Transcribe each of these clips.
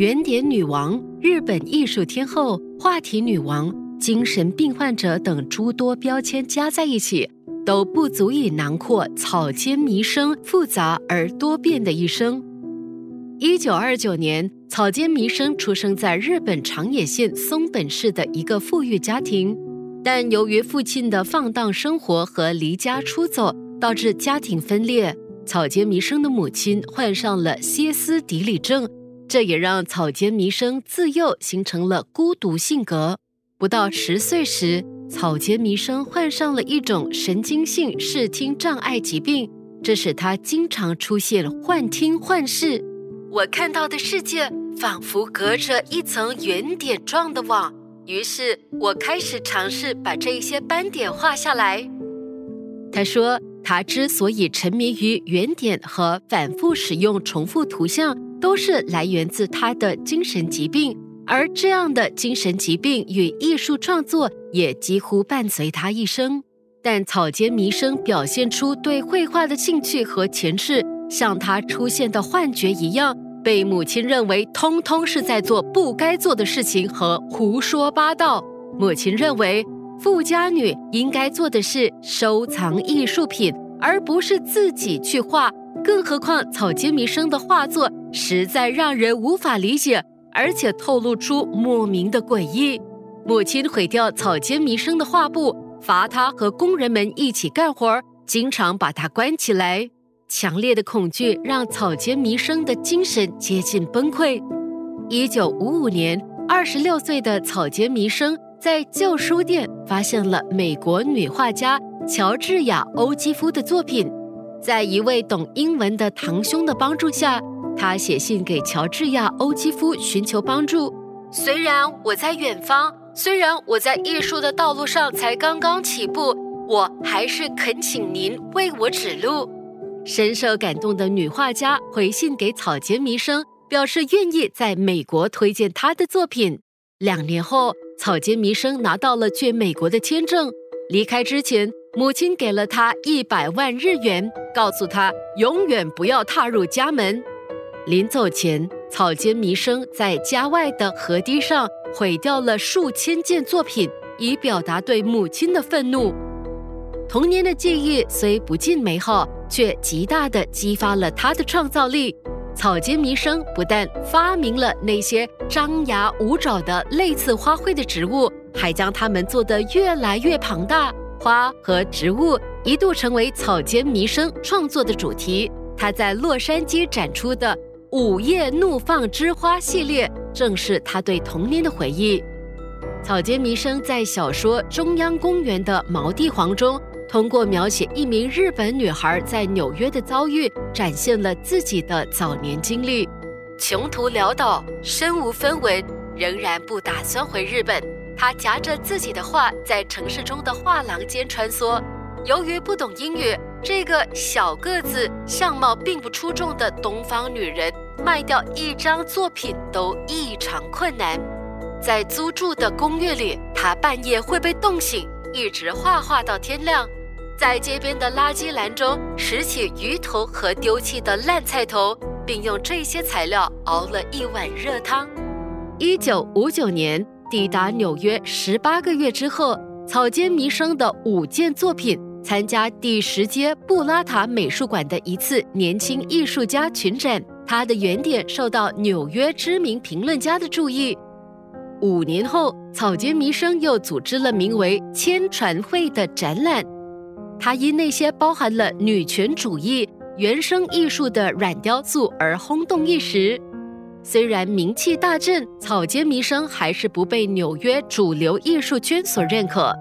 原点女王，日本艺术天后，话题女王。精神病患者等诸多标签加在一起，都不足以囊括草间弥生复杂而多变的一生。一九二九年，草间弥生出生在日本长野县松本市的一个富裕家庭，但由于父亲的放荡生活和离家出走，导致家庭分裂。草间弥生的母亲患上了歇斯底里症，这也让草间弥生自幼形成了孤独性格。不到十岁时，草间弥生患上了一种神经性视听障碍疾病，这使他经常出现幻听幻视。我看到的世界仿佛隔着一层圆点状的网，于是我开始尝试把这一些斑点画下来。他说，他之所以沉迷于原点和反复使用重复图像，都是来源自他的精神疾病。而这样的精神疾病与艺术创作也几乎伴随他一生。但草间弥生表现出对绘画的兴趣和潜质，像他出现的幻觉一样，被母亲认为通通是在做不该做的事情和胡说八道。母亲认为富家女应该做的是收藏艺术品，而不是自己去画。更何况草间弥生的画作实在让人无法理解。而且透露出莫名的诡异。母亲毁掉草间弥生的画布，罚他和工人们一起干活，经常把他关起来。强烈的恐惧让草间弥生的精神接近崩溃。一九五五年，二十六岁的草间弥生在旧书店发现了美国女画家乔治亚·欧基夫的作品，在一位懂英文的堂兄的帮助下。他写信给乔治亚·欧基夫寻求帮助。虽然我在远方，虽然我在艺术的道路上才刚刚起步，我还是恳请您为我指路。深受感动的女画家回信给草间弥生，表示愿意在美国推荐他的作品。两年后，草间弥生拿到了去美国的签证。离开之前，母亲给了他一百万日元，告诉他永远不要踏入家门。临走前，草间弥生在家外的河堤上毁掉了数千件作品，以表达对母亲的愤怒。童年的记忆虽不尽美好，却极大的激发了他的创造力。草间弥生不但发明了那些张牙舞爪的类似花卉的植物，还将它们做得越来越庞大。花和植物一度成为草间弥生创作的主题。他在洛杉矶展出的。午夜怒放之花系列正是他对童年的回忆。草间弥生在小说《中央公园的毛地黄》中，通过描写一名日本女孩在纽约的遭遇，展现了自己的早年经历。穷途潦倒，身无分文，仍然不打算回日本。她夹着自己的画，在城市中的画廊间穿梭。由于不懂英语。这个小个子、相貌并不出众的东方女人，卖掉一张作品都异常困难。在租住的公寓里，她半夜会被冻醒，一直画画到天亮。在街边的垃圾篮中拾起鱼头和丢弃的烂菜头，并用这些材料熬了一碗热汤。一九五九年抵达纽约十八个月之后，草间弥生的五件作品。参加第十届布拉塔美术馆的一次年轻艺术家群展，他的原点受到纽约知名评论家的注意。五年后，草间弥生又组织了名为“千船会”的展览，他因那些包含了女权主义、原生艺术的软雕塑而轰动一时。虽然名气大振，草间弥生还是不被纽约主流艺术圈所认可。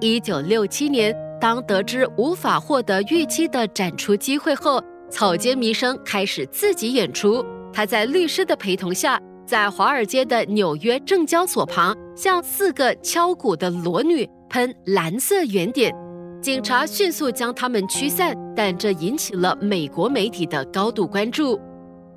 一九六七年。当得知无法获得预期的展出机会后，草间弥生开始自己演出。他在律师的陪同下，在华尔街的纽约证交所旁，向四个敲鼓的裸女喷蓝色圆点。警察迅速将他们驱散，但这引起了美国媒体的高度关注。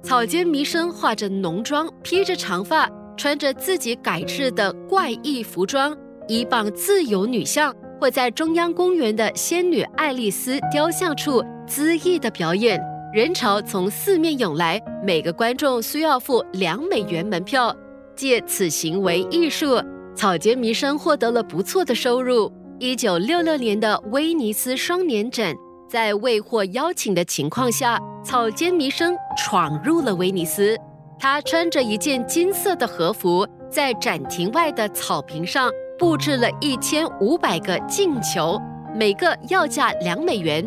草间弥生化着浓妆，披着长发，穿着自己改制的怪异服装，一榜自由女像，会在中央公园的仙女爱丽丝雕像处恣意的表演。人潮从四面涌来，每个观众需要付两美元门票。借此行为艺术，草间弥生获得了不错的收入。一九六六年的威尼斯双年展，在未获邀请的情况下，草间弥生闯入了威尼斯。他穿着一件金色的和服，在展厅外的草坪上布置了一千五百个镜球，每个要价两美元。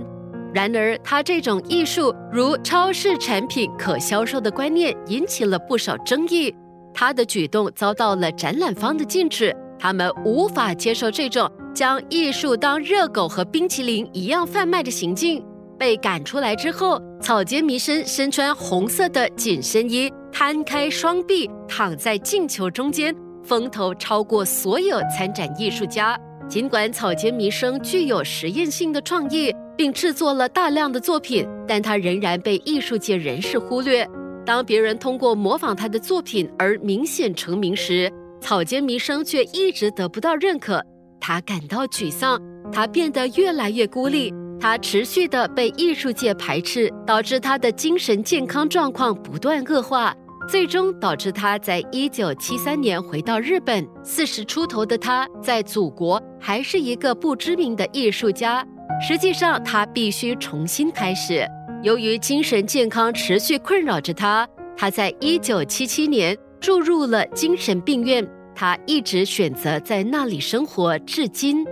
然而，他这种艺术如超市产品可销售的观念引起了不少争议。他的举动遭到了展览方的禁止，他们无法接受这种。将艺术当热狗和冰淇淋一样贩卖的行径，被赶出来之后，草间弥生身穿红色的紧身衣，摊开双臂躺在镜球中间，风头超过所有参展艺术家。尽管草间弥生具有实验性的创意，并制作了大量的作品，但他仍然被艺术界人士忽略。当别人通过模仿他的作品而明显成名时，草间弥生却一直得不到认可。他感到沮丧，他变得越来越孤立，他持续的被艺术界排斥，导致他的精神健康状况不断恶化，最终导致他在一九七三年回到日本。四十出头的他在祖国还是一个不知名的艺术家，实际上他必须重新开始。由于精神健康持续困扰着他，他在一九七七年住入了精神病院。他一直选择在那里生活，至今。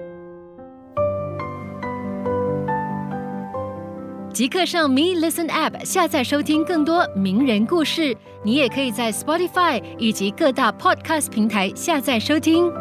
即刻上 Me Listen App 下载收听更多名人故事。你也可以在 Spotify 以及各大 Podcast 平台下载收听。